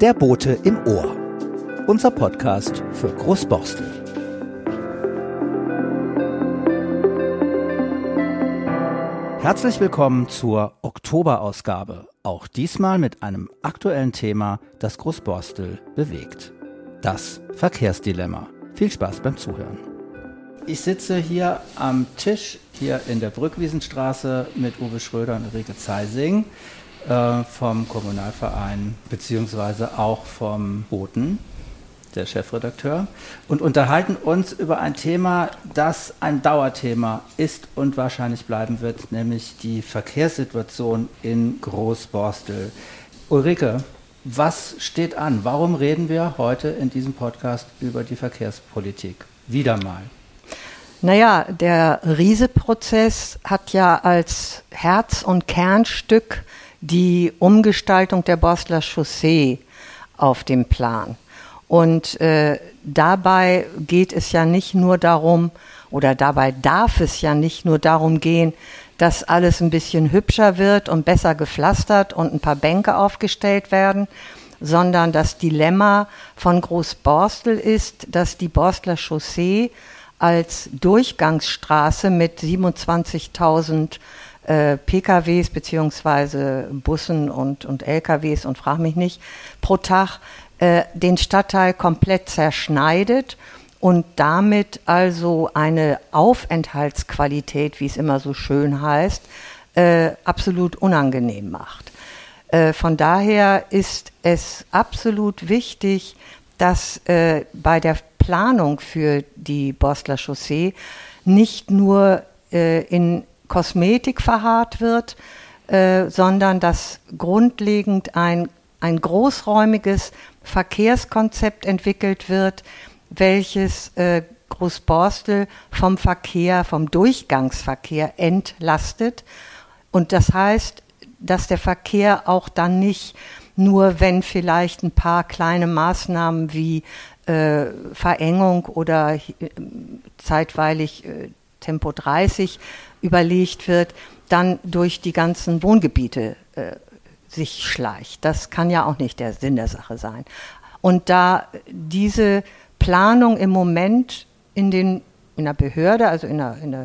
Der Bote im Ohr. Unser Podcast für Großborstel. Herzlich willkommen zur Oktoberausgabe. Auch diesmal mit einem aktuellen Thema, das Großborstel bewegt. Das Verkehrsdilemma. Viel Spaß beim Zuhören. Ich sitze hier am Tisch hier in der Brückwiesenstraße mit Uwe Schröder und Ulrike Zeising äh, vom Kommunalverein beziehungsweise auch vom Boten, der Chefredakteur, und unterhalten uns über ein Thema, das ein Dauerthema ist und wahrscheinlich bleiben wird, nämlich die Verkehrssituation in Großborstel. Ulrike, was steht an? Warum reden wir heute in diesem Podcast über die Verkehrspolitik? Wieder mal. Naja, der Riese-Prozess hat ja als Herz- und Kernstück die Umgestaltung der Bosler Chaussee auf dem Plan. Und äh, dabei geht es ja nicht nur darum, oder dabei darf es ja nicht nur darum gehen, dass alles ein bisschen hübscher wird und besser gepflastert und ein paar Bänke aufgestellt werden, sondern das Dilemma von Großborstel ist, dass die Borstler Chaussee als Durchgangsstraße mit 27.000 äh, PKWs beziehungsweise Bussen und, und LKWs und frag mich nicht pro Tag äh, den Stadtteil komplett zerschneidet und damit also eine Aufenthaltsqualität, wie es immer so schön heißt, äh, absolut unangenehm macht. Äh, von daher ist es absolut wichtig, dass äh, bei der Planung für die Bostler Chaussee nicht nur äh, in Kosmetik verharrt wird, äh, sondern dass grundlegend ein, ein großräumiges Verkehrskonzept entwickelt wird, welches äh, Großborstel vom Verkehr, vom Durchgangsverkehr entlastet. Und das heißt, dass der Verkehr auch dann nicht nur, wenn vielleicht ein paar kleine Maßnahmen wie äh, Verengung oder äh, zeitweilig äh, Tempo 30 überlegt wird, dann durch die ganzen Wohngebiete äh, sich schleicht. Das kann ja auch nicht der Sinn der Sache sein. Und da diese Planung im Moment in, den, in der Behörde, also in der, in der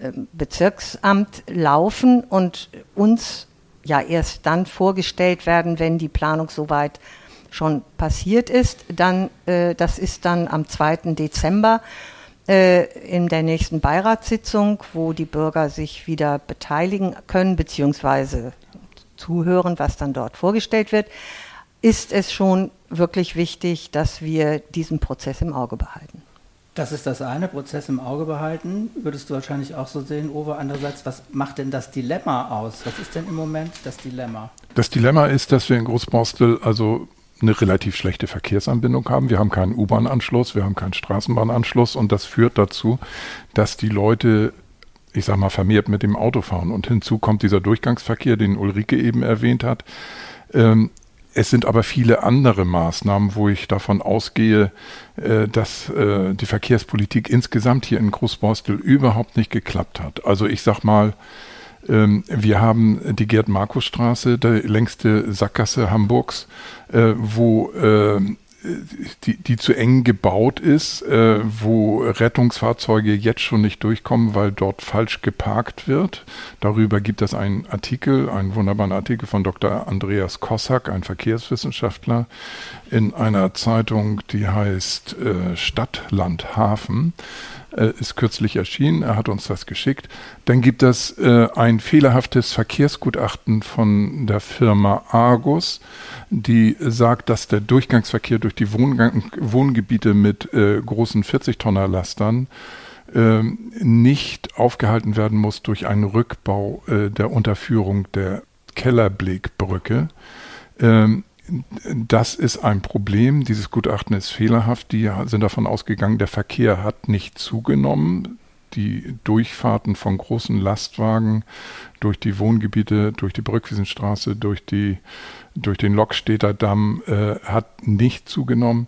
äh, Bezirksamt laufen und uns ja erst dann vorgestellt werden, wenn die Planung soweit schon passiert ist, dann, äh, das ist dann am 2. Dezember in der nächsten Beiratssitzung, wo die Bürger sich wieder beteiligen können, beziehungsweise zuhören, was dann dort vorgestellt wird, ist es schon wirklich wichtig, dass wir diesen Prozess im Auge behalten. Das ist das eine, Prozess im Auge behalten. Würdest du wahrscheinlich auch so sehen, Uwe. Andererseits, was macht denn das Dilemma aus? Was ist denn im Moment das Dilemma? Das Dilemma ist, dass wir in Großborstel also eine relativ schlechte Verkehrsanbindung haben. Wir haben keinen U-Bahn-Anschluss, wir haben keinen Straßenbahnanschluss und das führt dazu, dass die Leute, ich sag mal, vermehrt mit dem Auto fahren. Und hinzu kommt dieser Durchgangsverkehr, den Ulrike eben erwähnt hat. Ähm, es sind aber viele andere Maßnahmen, wo ich davon ausgehe, äh, dass äh, die Verkehrspolitik insgesamt hier in Großborstel überhaupt nicht geklappt hat. Also ich sag mal, wir haben die Gerd-Markus-Straße, die längste Sackgasse Hamburgs, äh, wo ähm, die, die zu eng gebaut ist, äh, wo Rettungsfahrzeuge jetzt schon nicht durchkommen, weil dort falsch geparkt wird. Darüber gibt es einen Artikel, einen wunderbaren Artikel von Dr. Andreas Kossack, ein Verkehrswissenschaftler, in einer Zeitung, die heißt äh, Stadt, Land, Hafen äh, ist kürzlich erschienen. Er hat uns das geschickt. Dann gibt es äh, ein fehlerhaftes Verkehrsgutachten von der Firma Argus, die sagt, dass der Durchgangsverkehr durch die Wohngang Wohngebiete mit äh, großen 40-Tonner-Lastern ähm, nicht aufgehalten werden muss durch einen Rückbau äh, der Unterführung der Kellerblickbrücke. Ähm, das ist ein Problem. Dieses Gutachten ist fehlerhaft. Die sind davon ausgegangen, der Verkehr hat nicht zugenommen. Die Durchfahrten von großen Lastwagen durch die Wohngebiete, durch die Brückwiesenstraße, durch, die, durch den Lokstädter Damm äh, hat nicht zugenommen.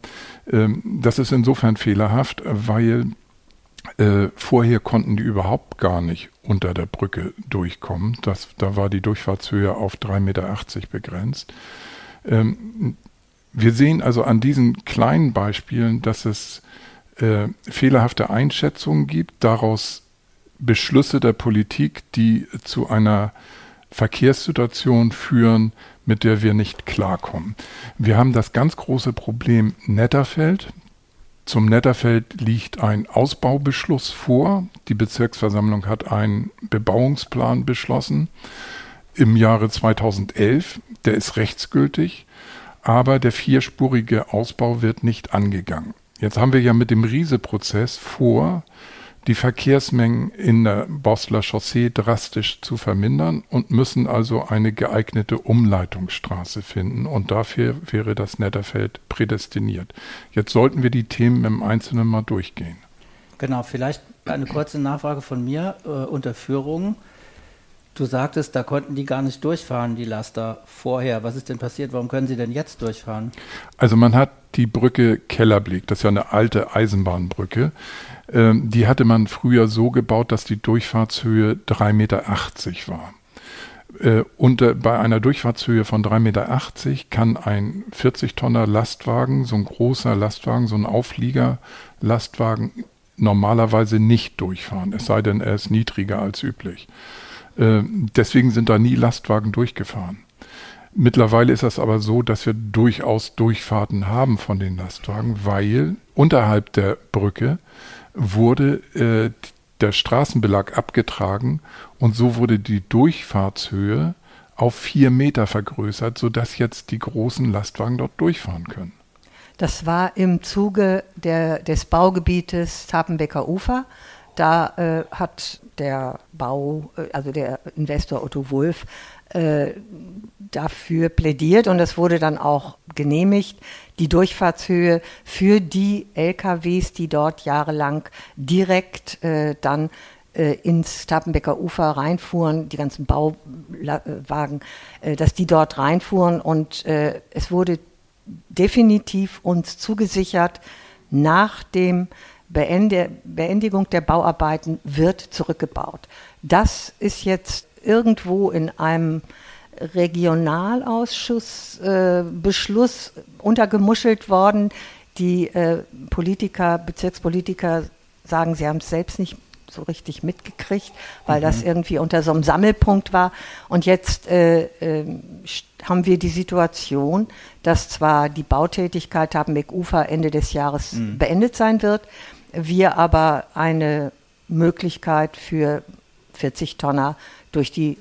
Ähm, das ist insofern fehlerhaft, weil äh, vorher konnten die überhaupt gar nicht unter der Brücke durchkommen. Das, da war die Durchfahrtshöhe auf 3,80 Meter begrenzt. Ähm, wir sehen also an diesen kleinen Beispielen, dass es äh, fehlerhafte Einschätzungen gibt, daraus Beschlüsse der Politik, die zu einer Verkehrssituation führen, mit der wir nicht klarkommen. Wir haben das ganz große Problem Netterfeld. Zum Netterfeld liegt ein Ausbaubeschluss vor. Die Bezirksversammlung hat einen Bebauungsplan beschlossen im Jahre 2011. Der ist rechtsgültig, aber der vierspurige Ausbau wird nicht angegangen. Jetzt haben wir ja mit dem Riese-Prozess vor, die Verkehrsmengen in der Bosler Chaussee drastisch zu vermindern und müssen also eine geeignete Umleitungsstraße finden. Und dafür wäre das Netterfeld prädestiniert. Jetzt sollten wir die Themen im Einzelnen mal durchgehen. Genau, vielleicht eine kurze Nachfrage von mir äh, unter Führung. Du sagtest, da konnten die gar nicht durchfahren, die Laster vorher. Was ist denn passiert? Warum können sie denn jetzt durchfahren? Also man hat die Brücke Kellerblick, das ist ja eine alte Eisenbahnbrücke, ähm, die hatte man früher so gebaut, dass die Durchfahrtshöhe 3,80 Meter war. Äh, und äh, bei einer Durchfahrtshöhe von 3,80 Meter kann ein 40-Tonner Lastwagen, so ein großer Lastwagen, so ein Auflieger-Lastwagen normalerweise nicht durchfahren, es sei denn, er ist niedriger als üblich. Äh, deswegen sind da nie Lastwagen durchgefahren. Mittlerweile ist es aber so, dass wir durchaus Durchfahrten haben von den Lastwagen, weil unterhalb der Brücke wurde äh, der Straßenbelag abgetragen und so wurde die Durchfahrtshöhe auf vier Meter vergrößert, sodass jetzt die großen Lastwagen dort durchfahren können. Das war im Zuge der, des Baugebietes Tapenbecker Ufer. Da äh, hat der Bau, äh, also der Investor Otto Wulff, äh, dafür plädiert und es wurde dann auch genehmigt, die Durchfahrtshöhe für die LKWs, die dort jahrelang direkt äh, dann äh, ins Tappenbecker Ufer reinfuhren, die ganzen Bauwagen, äh, dass die dort reinfuhren und es wurde definitiv uns zugesichert, nach dem Beende, Beendigung der Bauarbeiten wird zurückgebaut. Das ist jetzt irgendwo in einem Regionalausschussbeschluss äh, untergemuschelt worden. Die äh, Politiker, Bezirkspolitiker sagen, sie haben es selbst nicht so richtig mitgekriegt, weil mhm. das irgendwie unter so einem Sammelpunkt war. Und jetzt äh, äh, haben wir die Situation, dass zwar die Bautätigkeit Tabenbeck-Ufer Ende des Jahres mhm. beendet sein wird, wir aber eine Möglichkeit für 40 Tonner durch die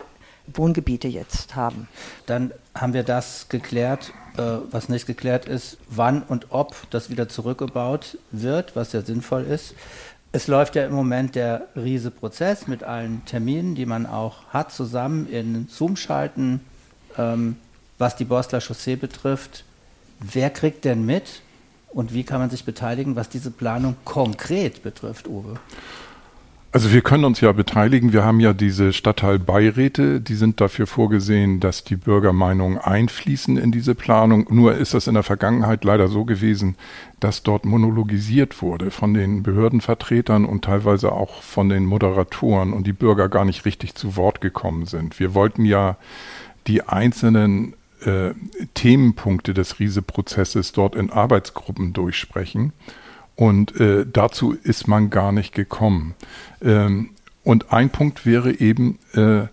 Wohngebiete jetzt haben. Dann haben wir das geklärt. Äh, was nicht geklärt ist, wann und ob das wieder zurückgebaut wird, was ja sinnvoll ist. Es läuft ja im Moment der Riese-Prozess mit allen Terminen, die man auch hat, zusammen in Zoom schalten, ähm, was die Bosler Chaussee betrifft. Wer kriegt denn mit und wie kann man sich beteiligen, was diese Planung konkret betrifft, Uwe? Also wir können uns ja beteiligen. Wir haben ja diese Stadtteilbeiräte, die sind dafür vorgesehen, dass die Bürgermeinungen einfließen in diese Planung. Nur ist das in der Vergangenheit leider so gewesen, dass dort monologisiert wurde von den Behördenvertretern und teilweise auch von den Moderatoren und die Bürger gar nicht richtig zu Wort gekommen sind. Wir wollten ja die einzelnen äh, Themenpunkte des Riese-Prozesses dort in Arbeitsgruppen durchsprechen. Und äh, dazu ist man gar nicht gekommen. Ähm, und ein Punkt wäre eben, äh,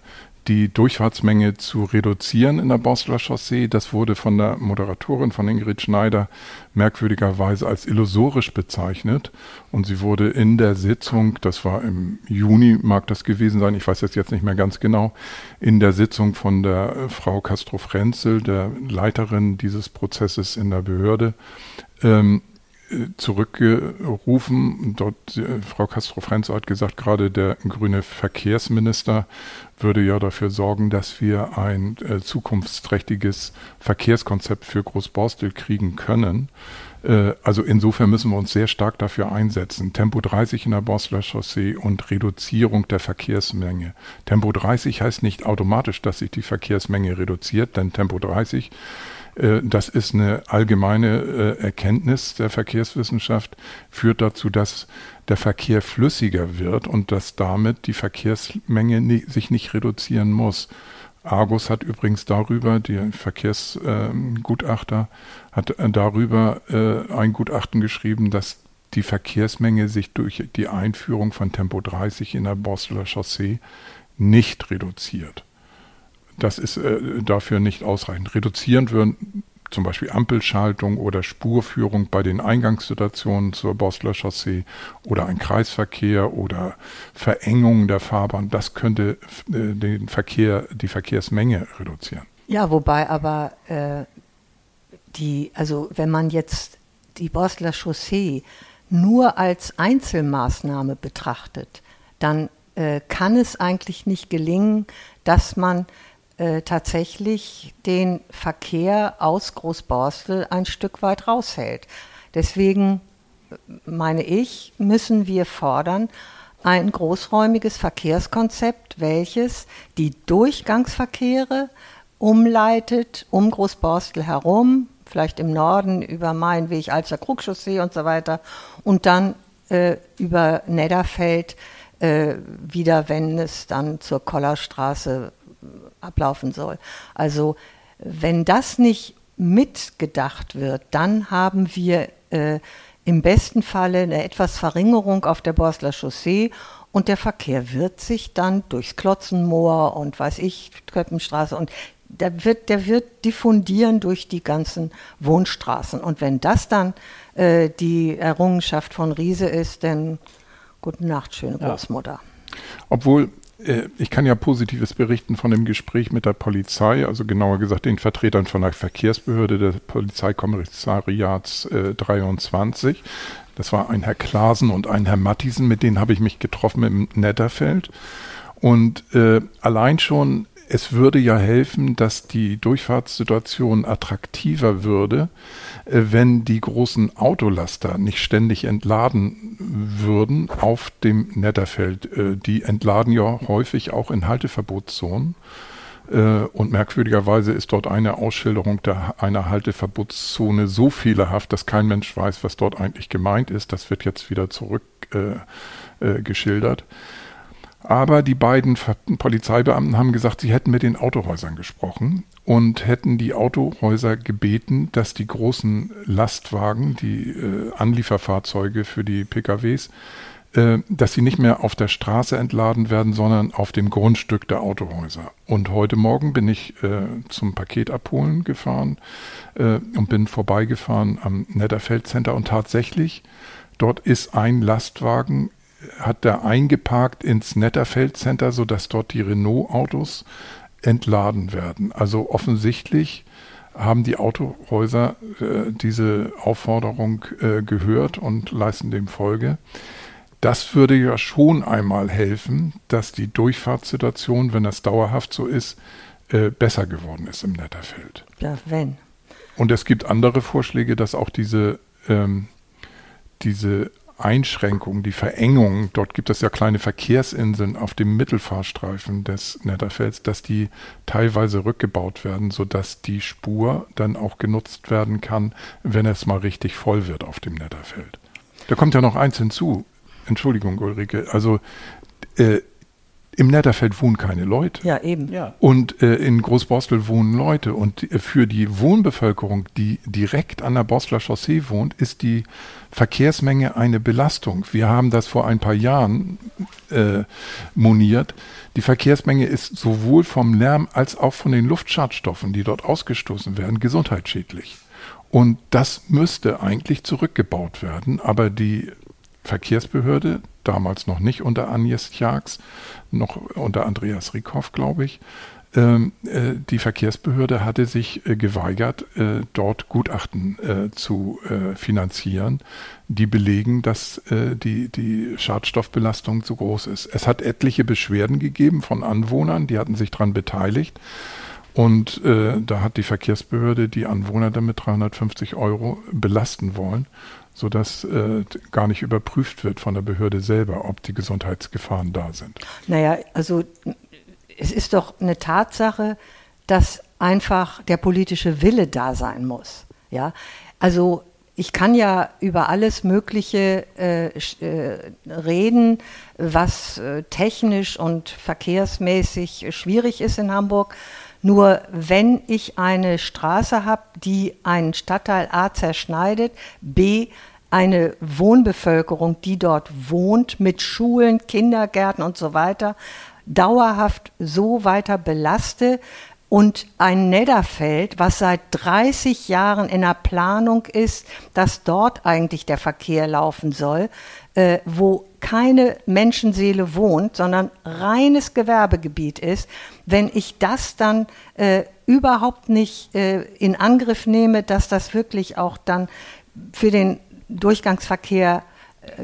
die Durchfahrtsmenge zu reduzieren in der Bosler Chaussee. Das wurde von der Moderatorin, von Ingrid Schneider, merkwürdigerweise als illusorisch bezeichnet. Und sie wurde in der Sitzung, das war im Juni, mag das gewesen sein, ich weiß das jetzt nicht mehr ganz genau, in der Sitzung von der Frau Castro-Frenzel, der Leiterin dieses Prozesses in der Behörde, ähm, zurückgerufen. Dort, äh, Frau Castro-Frenz hat gesagt, gerade der grüne Verkehrsminister würde ja dafür sorgen, dass wir ein äh, zukunftsträchtiges Verkehrskonzept für Großborstel kriegen können. Äh, also insofern müssen wir uns sehr stark dafür einsetzen. Tempo 30 in der Borstler Chaussee und Reduzierung der Verkehrsmenge. Tempo 30 heißt nicht automatisch, dass sich die Verkehrsmenge reduziert, denn Tempo 30 äh, das ist eine allgemeine äh, Erkenntnis der Verkehrswissenschaft, führt dazu, dass der Verkehr flüssiger wird und dass damit die Verkehrsmenge sich nicht reduzieren muss. Argus hat übrigens darüber, der Verkehrsgutachter äh, hat darüber äh, ein Gutachten geschrieben, dass die Verkehrsmenge sich durch die Einführung von Tempo 30 in der Borsteler Chaussee nicht reduziert. Das ist äh, dafür nicht ausreichend. Reduzierend würden zum Beispiel Ampelschaltung oder Spurführung bei den Eingangssituationen zur Borsteler Chaussee oder ein Kreisverkehr oder Verengung der Fahrbahn. Das könnte äh, den Verkehr, die Verkehrsmenge reduzieren. Ja, wobei aber äh, die, also wenn man jetzt die Borsteler Chaussee nur als Einzelmaßnahme betrachtet, dann äh, kann es eigentlich nicht gelingen, dass man äh, tatsächlich den Verkehr aus Großborstel ein Stück weit raushält. Deswegen äh, meine ich, müssen wir fordern, ein großräumiges Verkehrskonzept, welches die Durchgangsverkehre umleitet um Großborstel herum, vielleicht im Norden über Mainweg, Alster Krugchaussee und so weiter und dann äh, über Nedderfeld äh, wieder, wenn es dann zur Kollerstraße ablaufen soll. Also wenn das nicht mitgedacht wird, dann haben wir äh, im besten Falle eine etwas Verringerung auf der Borsler Chaussee und der Verkehr wird sich dann durchs Klotzenmoor und weiß ich, Köppenstraße und der wird, der wird diffundieren durch die ganzen Wohnstraßen. Und wenn das dann äh, die Errungenschaft von Riese ist, dann gute Nacht, schöne Großmutter. Ja. Obwohl ich kann ja Positives berichten von dem Gespräch mit der Polizei, also genauer gesagt den Vertretern von der Verkehrsbehörde des Polizeikommissariats äh, 23. Das war ein Herr Klasen und ein Herr Mattisen, mit denen habe ich mich getroffen im Netterfeld. Und äh, allein schon es würde ja helfen, dass die Durchfahrtssituation attraktiver würde, äh, wenn die großen Autolaster nicht ständig entladen würden auf dem Netterfeld. Äh, die entladen ja häufig auch in Halteverbotszonen. Äh, und merkwürdigerweise ist dort eine Ausschilderung der, einer Halteverbotszone so fehlerhaft, dass kein Mensch weiß, was dort eigentlich gemeint ist. Das wird jetzt wieder zurückgeschildert. Äh, aber die beiden Polizeibeamten haben gesagt, sie hätten mit den Autohäusern gesprochen und hätten die Autohäuser gebeten, dass die großen Lastwagen, die äh, Anlieferfahrzeuge für die PKWs, äh, dass sie nicht mehr auf der Straße entladen werden, sondern auf dem Grundstück der Autohäuser. Und heute Morgen bin ich äh, zum Paket abholen gefahren äh, und bin vorbeigefahren am Netterfeld Center und tatsächlich Dort ist ein Lastwagen hat er eingeparkt ins Netterfeld Center, sodass dort die Renault-Autos entladen werden. Also offensichtlich haben die Autohäuser äh, diese Aufforderung äh, gehört und leisten dem Folge. Das würde ja schon einmal helfen, dass die Durchfahrtssituation, wenn das dauerhaft so ist, äh, besser geworden ist im Netterfeld. Ja, wenn. Und es gibt andere Vorschläge, dass auch diese, ähm, diese Einschränkungen, die Verengungen, dort gibt es ja kleine Verkehrsinseln auf dem Mittelfahrstreifen des Netterfelds, dass die teilweise rückgebaut werden, sodass die Spur dann auch genutzt werden kann, wenn es mal richtig voll wird auf dem Netterfeld. Da kommt ja noch eins hinzu. Entschuldigung, Ulrike. Also äh, im Netterfeld wohnen keine Leute. Ja, eben. Ja. Und äh, in Großborstel wohnen Leute. Und äh, für die Wohnbevölkerung, die direkt an der Borstler Chaussee wohnt, ist die Verkehrsmenge eine Belastung. Wir haben das vor ein paar Jahren äh, moniert. Die Verkehrsmenge ist sowohl vom Lärm als auch von den Luftschadstoffen, die dort ausgestoßen werden, gesundheitsschädlich. Und das müsste eigentlich zurückgebaut werden. Aber die Verkehrsbehörde, damals noch nicht unter Agnes Jags, noch unter Andreas Rickhoff, glaube ich. Ähm, äh, die Verkehrsbehörde hatte sich äh, geweigert, äh, dort Gutachten zu finanzieren, die belegen, dass die, die Schadstoffbelastung zu groß ist. Es hat etliche Beschwerden gegeben von Anwohnern, die hatten sich daran beteiligt. Und da hat die Verkehrsbehörde die Anwohner damit 350 Euro belasten wollen sodass äh, gar nicht überprüft wird von der Behörde selber, ob die Gesundheitsgefahren da sind. Naja, also es ist doch eine Tatsache, dass einfach der politische Wille da sein muss. Ja, also ich kann ja über alles Mögliche äh, äh, reden, was äh, technisch und verkehrsmäßig schwierig ist in Hamburg. Nur wenn ich eine Straße habe, die einen Stadtteil A zerschneidet, B eine Wohnbevölkerung, die dort wohnt, mit Schulen, Kindergärten und so weiter, dauerhaft so weiter belaste, und ein Nedderfeld, was seit 30 Jahren in der Planung ist, dass dort eigentlich der Verkehr laufen soll, äh, wo keine Menschenseele wohnt, sondern reines Gewerbegebiet ist, wenn ich das dann äh, überhaupt nicht äh, in Angriff nehme, dass das wirklich auch dann für den Durchgangsverkehr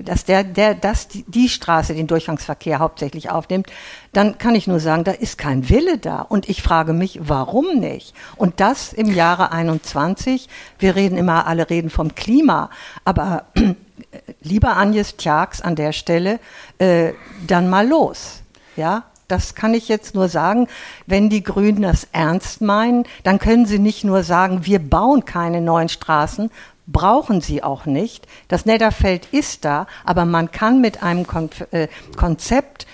dass der, der, dass die, Straße den Durchgangsverkehr hauptsächlich aufnimmt, dann kann ich nur sagen, da ist kein Wille da. Und ich frage mich, warum nicht? Und das im Jahre 21. Wir reden immer, alle reden vom Klima. Aber lieber Agnes Tjax an der Stelle, äh, dann mal los. Ja, das kann ich jetzt nur sagen. Wenn die Grünen das ernst meinen, dann können sie nicht nur sagen, wir bauen keine neuen Straßen, brauchen sie auch nicht. Das Netterfeld ist da, aber man kann mit einem äh, Konzept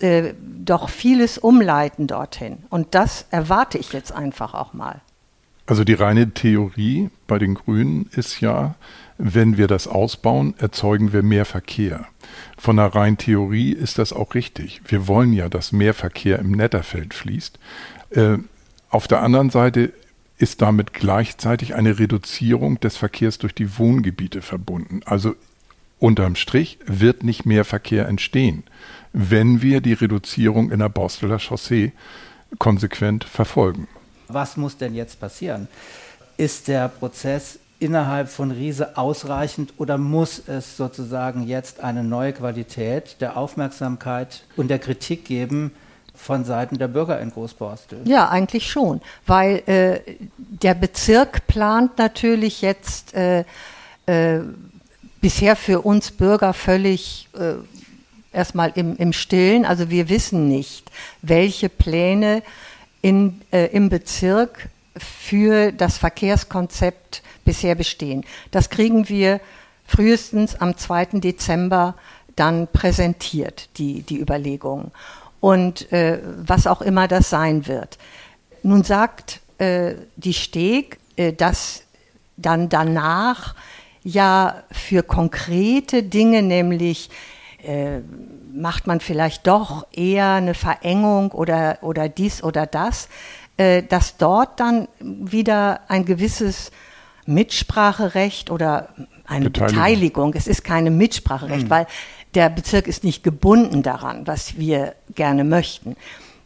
äh, doch vieles umleiten dorthin. Und das erwarte ich jetzt einfach auch mal. Also die reine Theorie bei den Grünen ist ja, wenn wir das ausbauen, erzeugen wir mehr Verkehr. Von der reinen Theorie ist das auch richtig. Wir wollen ja, dass mehr Verkehr im Netterfeld fließt. Äh, auf der anderen Seite ist damit gleichzeitig eine Reduzierung des Verkehrs durch die Wohngebiete verbunden. Also unterm Strich wird nicht mehr Verkehr entstehen, wenn wir die Reduzierung in der Borsteler Chaussee konsequent verfolgen. Was muss denn jetzt passieren? Ist der Prozess innerhalb von Riese ausreichend oder muss es sozusagen jetzt eine neue Qualität der Aufmerksamkeit und der Kritik geben, von Seiten der Bürger in Großborstel? Ja, eigentlich schon, weil äh, der Bezirk plant natürlich jetzt äh, äh, bisher für uns Bürger völlig äh, erstmal im, im Stillen. Also wir wissen nicht, welche Pläne in, äh, im Bezirk für das Verkehrskonzept bisher bestehen. Das kriegen wir frühestens am 2. Dezember dann präsentiert, die, die Überlegungen und äh, was auch immer das sein wird. Nun sagt äh, die Steg, äh, dass dann danach ja für konkrete Dinge, nämlich äh, macht man vielleicht doch eher eine Verengung oder, oder dies oder das, äh, dass dort dann wieder ein gewisses Mitspracherecht oder eine Beteiligung, Beteiligung es ist keine Mitspracherecht, mhm. weil der Bezirk ist nicht gebunden daran, was wir gerne möchten,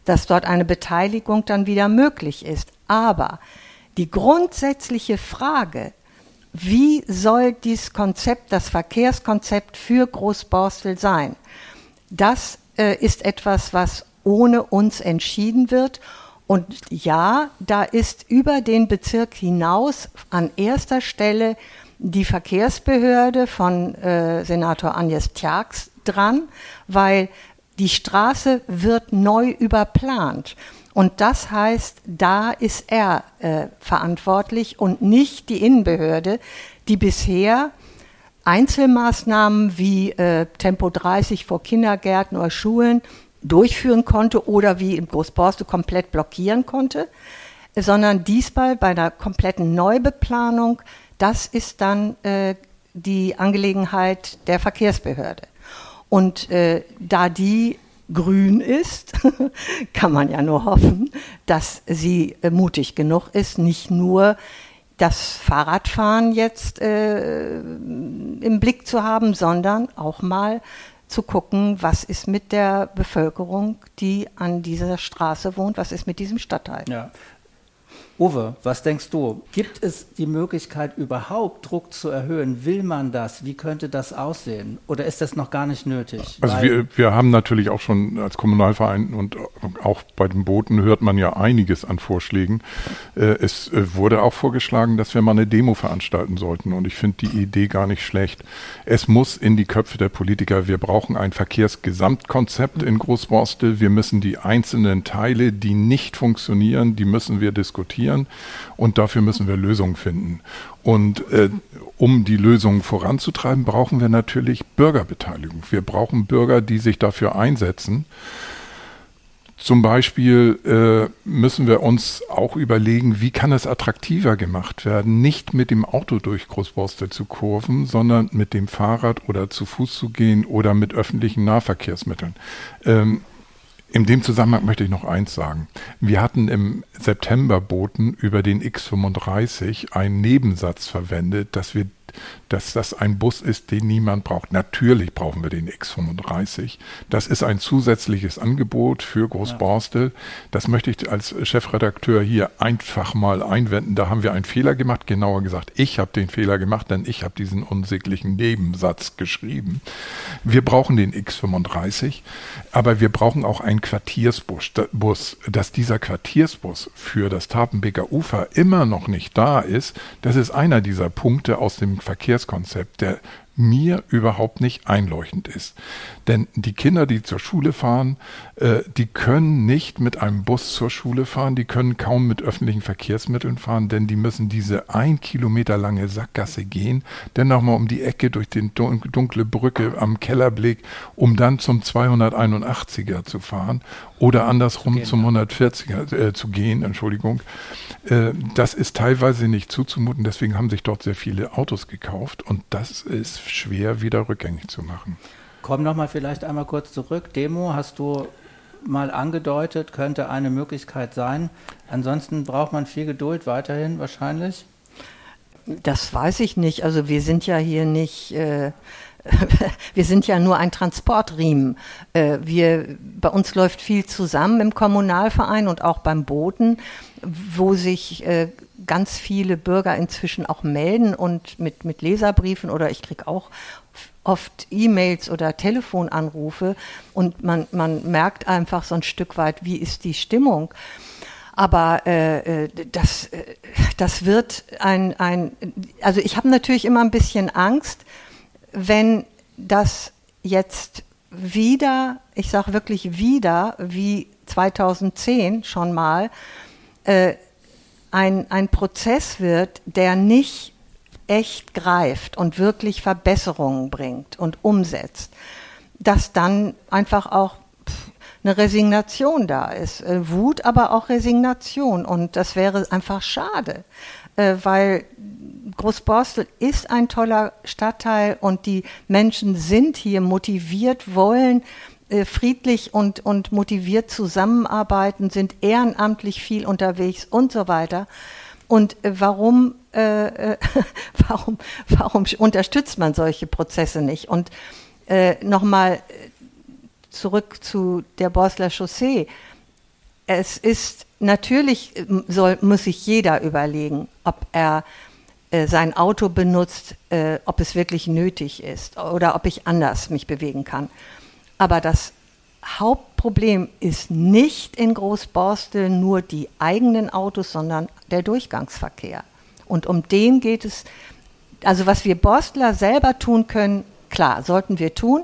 dass dort eine Beteiligung dann wieder möglich ist. Aber die grundsätzliche Frage, wie soll dieses Konzept, das Verkehrskonzept für Großborstel sein, das äh, ist etwas, was ohne uns entschieden wird. Und ja, da ist über den Bezirk hinaus an erster Stelle die Verkehrsbehörde von äh, Senator Agnes Tjax dran, weil die Straße wird neu überplant. Und das heißt, da ist er äh, verantwortlich und nicht die Innenbehörde, die bisher Einzelmaßnahmen wie äh, Tempo 30 vor Kindergärten oder Schulen durchführen konnte oder wie in Großborste komplett blockieren konnte, sondern diesmal bei einer kompletten Neubeplanung das ist dann äh, die Angelegenheit der Verkehrsbehörde. Und äh, da die grün ist, kann man ja nur hoffen, dass sie äh, mutig genug ist, nicht nur das Fahrradfahren jetzt äh, im Blick zu haben, sondern auch mal zu gucken, was ist mit der Bevölkerung, die an dieser Straße wohnt, was ist mit diesem Stadtteil. Ja, Uwe, was denkst du? Gibt es die Möglichkeit, überhaupt Druck zu erhöhen? Will man das? Wie könnte das aussehen? Oder ist das noch gar nicht nötig? Also wir, wir haben natürlich auch schon als Kommunalverein und auch bei den Booten hört man ja einiges an Vorschlägen. Äh, es äh, wurde auch vorgeschlagen, dass wir mal eine Demo veranstalten sollten. Und ich finde die Idee gar nicht schlecht. Es muss in die Köpfe der Politiker. Wir brauchen ein Verkehrsgesamtkonzept in Großborstel. Wir müssen die einzelnen Teile, die nicht funktionieren, die müssen wir diskutieren diskutieren und dafür müssen wir Lösungen finden. Und äh, um die Lösungen voranzutreiben, brauchen wir natürlich Bürgerbeteiligung. Wir brauchen Bürger, die sich dafür einsetzen. Zum Beispiel äh, müssen wir uns auch überlegen, wie kann es attraktiver gemacht werden, nicht mit dem Auto durch Großborstel zu kurven, sondern mit dem Fahrrad oder zu Fuß zu gehen oder mit öffentlichen Nahverkehrsmitteln. Ähm, in dem Zusammenhang möchte ich noch eins sagen. Wir hatten im Septemberboten über den X35 einen Nebensatz verwendet, dass wir dass das ein Bus ist, den niemand braucht. Natürlich brauchen wir den X35. Das ist ein zusätzliches Angebot für Großborstel. Das möchte ich als Chefredakteur hier einfach mal einwenden. Da haben wir einen Fehler gemacht. Genauer gesagt, ich habe den Fehler gemacht, denn ich habe diesen unsäglichen Nebensatz geschrieben. Wir brauchen den X35, aber wir brauchen auch einen Quartiersbus. Bus. Dass dieser Quartiersbus für das Tapenbeker Ufer immer noch nicht da ist, das ist einer dieser Punkte aus dem Verkehrskonzept, der mir überhaupt nicht einleuchtend ist. Denn die Kinder, die zur Schule fahren, äh, die können nicht mit einem Bus zur Schule fahren, die können kaum mit öffentlichen Verkehrsmitteln fahren, denn die müssen diese ein Kilometer lange Sackgasse gehen, dann nochmal um die Ecke durch die dunkle Brücke am Kellerblick, um dann zum 281er zu fahren oder andersrum gehen, zum 140er äh, zu gehen, Entschuldigung. Äh, das ist teilweise nicht zuzumuten, deswegen haben sich dort sehr viele Autos gekauft und das ist schwer wieder rückgängig zu machen. Komm noch mal vielleicht einmal kurz zurück. Demo hast du mal angedeutet, könnte eine Möglichkeit sein. Ansonsten braucht man viel Geduld weiterhin wahrscheinlich. Das weiß ich nicht. Also wir sind ja hier nicht, äh, wir sind ja nur ein Transportriemen. Äh, wir, bei uns läuft viel zusammen im Kommunalverein und auch beim Boden, wo sich äh, ganz viele Bürger inzwischen auch melden und mit, mit Leserbriefen oder ich kriege auch oft E-Mails oder Telefonanrufe und man, man merkt einfach so ein Stück weit, wie ist die Stimmung. Aber äh, äh das, äh, das wird ein, ein also ich habe natürlich immer ein bisschen Angst, wenn das jetzt wieder, ich sage wirklich wieder, wie 2010 schon mal, äh, ein, ein Prozess wird, der nicht echt greift und wirklich Verbesserungen bringt und umsetzt, dass dann einfach auch eine Resignation da ist. Äh, Wut, aber auch Resignation. Und das wäre einfach schade, äh, weil Großborstel ist ein toller Stadtteil und die Menschen sind hier motiviert, wollen friedlich und, und motiviert zusammenarbeiten, sind ehrenamtlich viel unterwegs und so weiter. Und äh, warum, äh, äh warum, warum unterstützt man solche Prozesse nicht? Und äh, nochmal zurück zu der Borsler Chaussee. Es ist natürlich, soll, muss sich jeder überlegen, ob er äh, sein Auto benutzt, äh, ob es wirklich nötig ist oder ob ich anders mich bewegen kann. Aber das Hauptproblem ist nicht in Großborstel nur die eigenen Autos, sondern der Durchgangsverkehr. Und um den geht es. Also was wir Borstler selber tun können, klar, sollten wir tun.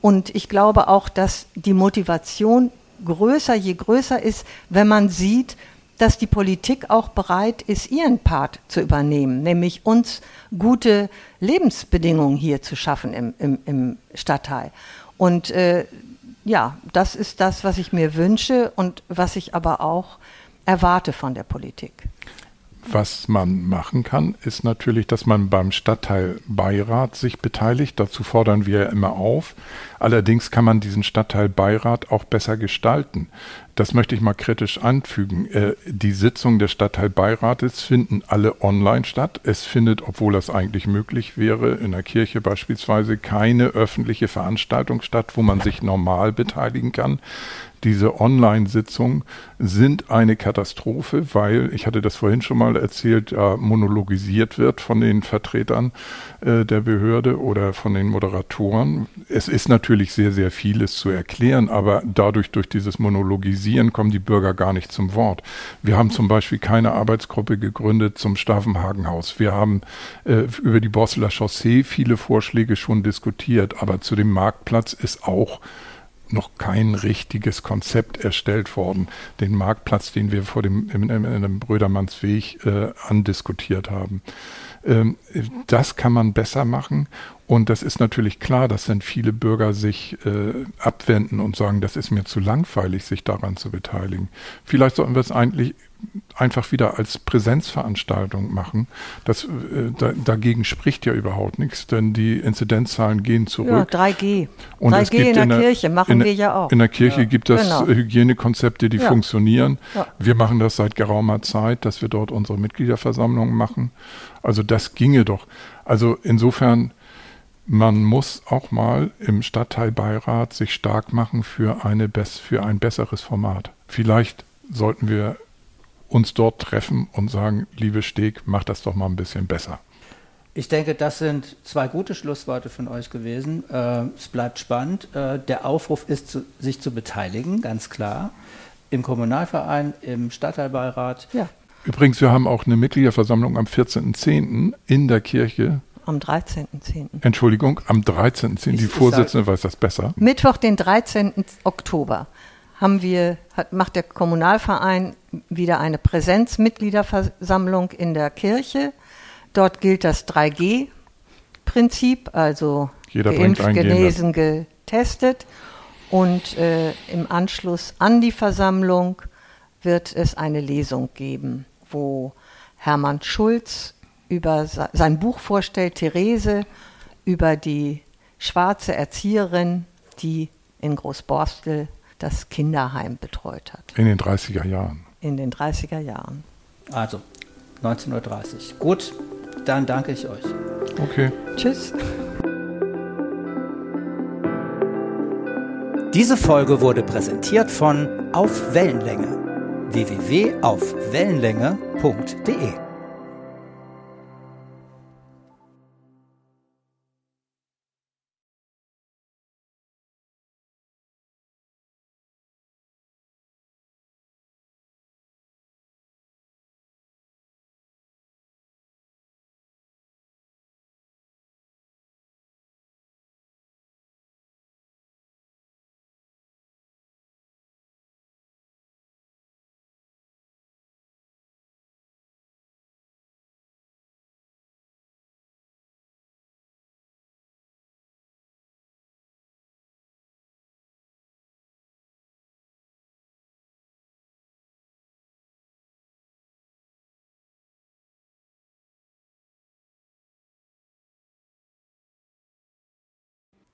Und ich glaube auch, dass die Motivation größer, je größer ist, wenn man sieht, dass die Politik auch bereit ist, ihren Part zu übernehmen, nämlich uns gute Lebensbedingungen hier zu schaffen im, im, im Stadtteil. Und äh, ja, das ist das, was ich mir wünsche und was ich aber auch erwarte von der Politik. Was man machen kann, ist natürlich, dass man beim Stadtteilbeirat sich beteiligt. Dazu fordern wir immer auf. Allerdings kann man diesen Stadtteilbeirat auch besser gestalten. Das möchte ich mal kritisch anfügen. Äh, die Sitzungen des Stadtteilbeirates finden alle online statt. Es findet, obwohl das eigentlich möglich wäre, in der Kirche beispielsweise keine öffentliche Veranstaltung statt, wo man sich normal beteiligen kann diese Online-Sitzungen sind eine Katastrophe, weil, ich hatte das vorhin schon mal erzählt, äh, monologisiert wird von den Vertretern äh, der Behörde oder von den Moderatoren. Es ist natürlich sehr, sehr vieles zu erklären, aber dadurch, durch dieses Monologisieren, kommen die Bürger gar nicht zum Wort. Wir haben zum Beispiel keine Arbeitsgruppe gegründet zum Staffenhagenhaus. Wir haben äh, über die Bosseler Chaussee viele Vorschläge schon diskutiert, aber zu dem Marktplatz ist auch noch kein richtiges Konzept erstellt worden. Den Marktplatz, den wir vor dem, in, in, in Brödermannsweg äh, andiskutiert haben. Ähm, das kann man besser machen. Und das ist natürlich klar, dass dann viele Bürger sich äh, abwenden und sagen, das ist mir zu langweilig, sich daran zu beteiligen. Vielleicht sollten wir es eigentlich einfach wieder als Präsenzveranstaltung machen. Das, äh, da, dagegen spricht ja überhaupt nichts, denn die Inzidenzzahlen gehen zurück. Ja, 3G. Und 3G in der, in der, Kirche machen in, wir ja auch. In der Kirche ja. gibt es genau. Hygienekonzepte, die ja. funktionieren. Ja. Wir machen das seit geraumer Zeit, dass wir dort unsere Mitgliederversammlungen machen. Also das ginge doch. Also insofern, man muss auch mal im Stadtteilbeirat sich stark machen für, eine, für ein besseres Format. Vielleicht sollten wir uns dort treffen und sagen, liebe Steg, mach das doch mal ein bisschen besser. Ich denke, das sind zwei gute Schlussworte von euch gewesen. Äh, es bleibt spannend. Äh, der Aufruf ist, zu, sich zu beteiligen, ganz klar. Im Kommunalverein, im Stadtteilbeirat. Ja. Übrigens, wir haben auch eine Mitgliederversammlung am 14.10. in der Kirche. Am 13.10. Entschuldigung, am 13.10. Die Vorsitzende weiß das besser. Mittwoch, den 13. Oktober haben wir, hat, macht der Kommunalverein wieder eine Präsenzmitgliederversammlung in der Kirche. Dort gilt das 3G-Prinzip, also Jeder geimpft, genesen, getestet. Und äh, im Anschluss an die Versammlung wird es eine Lesung geben, wo Hermann Schulz über sein Buch vorstellt, Therese, über die schwarze Erzieherin, die in Großborstel das Kinderheim betreut hat. In den 30er Jahren. In den 30er Jahren. Also 19.30 Uhr. Gut, dann danke ich euch. Okay. Tschüss. Diese Folge wurde präsentiert von Auf Wellenlänge www.aufwellenlänge.de